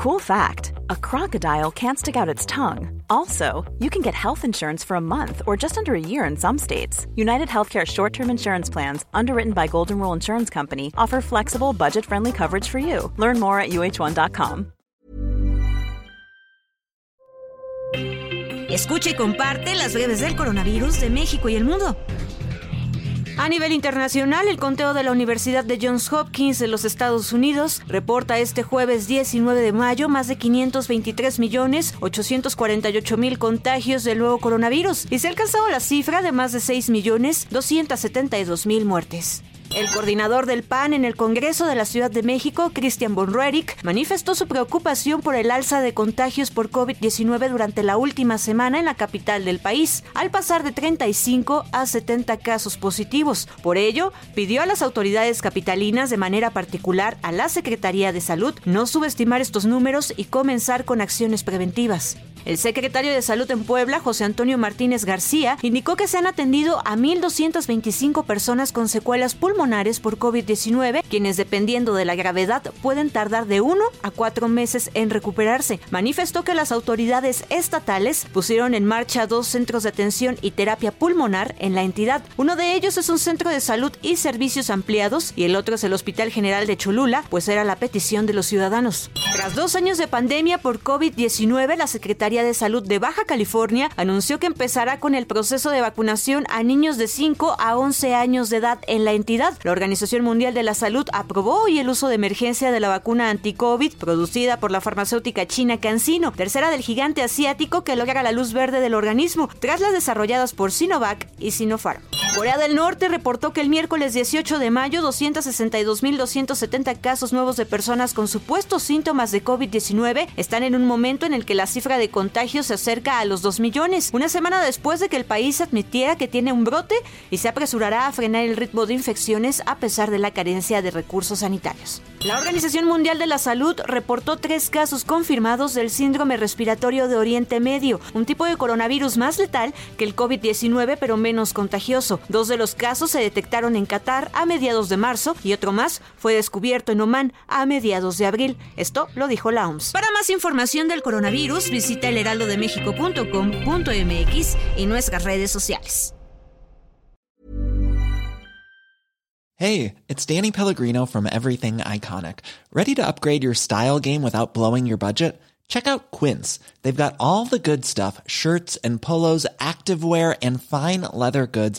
Cool fact a crocodile can't stick out its tongue. Also, you can get health insurance for a month or just under a year in some states. United Healthcare short term insurance plans, underwritten by Golden Rule Insurance Company, offer flexible, budget friendly coverage for you. Learn more at uh1.com. Escucha y comparte las breves del coronavirus de México y el mundo. A nivel internacional, el conteo de la Universidad de Johns Hopkins de los Estados Unidos reporta este jueves 19 de mayo más de 523 millones 848 mil contagios del nuevo coronavirus y se ha alcanzado la cifra de más de 6 millones 272 mil muertes. El coordinador del PAN en el Congreso de la Ciudad de México, Christian von manifestó su preocupación por el alza de contagios por COVID-19 durante la última semana en la capital del país, al pasar de 35 a 70 casos positivos. Por ello, pidió a las autoridades capitalinas, de manera particular a la Secretaría de Salud, no subestimar estos números y comenzar con acciones preventivas. El secretario de Salud en Puebla, José Antonio Martínez García, indicó que se han atendido a 1.225 personas con secuelas pulmonares por COVID-19, quienes dependiendo de la gravedad pueden tardar de uno a cuatro meses en recuperarse. Manifestó que las autoridades estatales pusieron en marcha dos centros de atención y terapia pulmonar en la entidad. Uno de ellos es un centro de salud y servicios ampliados y el otro es el Hospital General de Cholula, pues era la petición de los ciudadanos. Tras dos años de pandemia por COVID-19, la Secretaría de Salud de Baja California anunció que empezará con el proceso de vacunación a niños de 5 a 11 años de edad en la entidad. La Organización Mundial de la Salud aprobó hoy el uso de emergencia de la vacuna anti-COVID producida por la farmacéutica china CanSino, tercera del gigante asiático que logra la luz verde del organismo, tras las desarrolladas por Sinovac y Sinopharm. Corea del Norte reportó que el miércoles 18 de mayo 262.270 casos nuevos de personas con supuestos síntomas de COVID-19 están en un momento en el que la cifra de contagios se acerca a los 2 millones, una semana después de que el país admitiera que tiene un brote y se apresurará a frenar el ritmo de infecciones a pesar de la carencia de recursos sanitarios. La Organización Mundial de la Salud reportó tres casos confirmados del síndrome respiratorio de Oriente Medio, un tipo de coronavirus más letal que el COVID-19 pero menos contagioso. Dos de los casos se detectaron en Qatar a mediados de marzo y otro más fue descubierto en Omán a mediados de abril. Esto lo dijo la OMS. Para más información del coronavirus, visita elheraldodemexico.com.mx y nuestras redes sociales. Hey, it's Danny Pellegrino from Everything Iconic. Ready to upgrade your style game without blowing your budget? Check out Quince. They've got all the good stuff, shirts and polos, activewear and fine leather goods,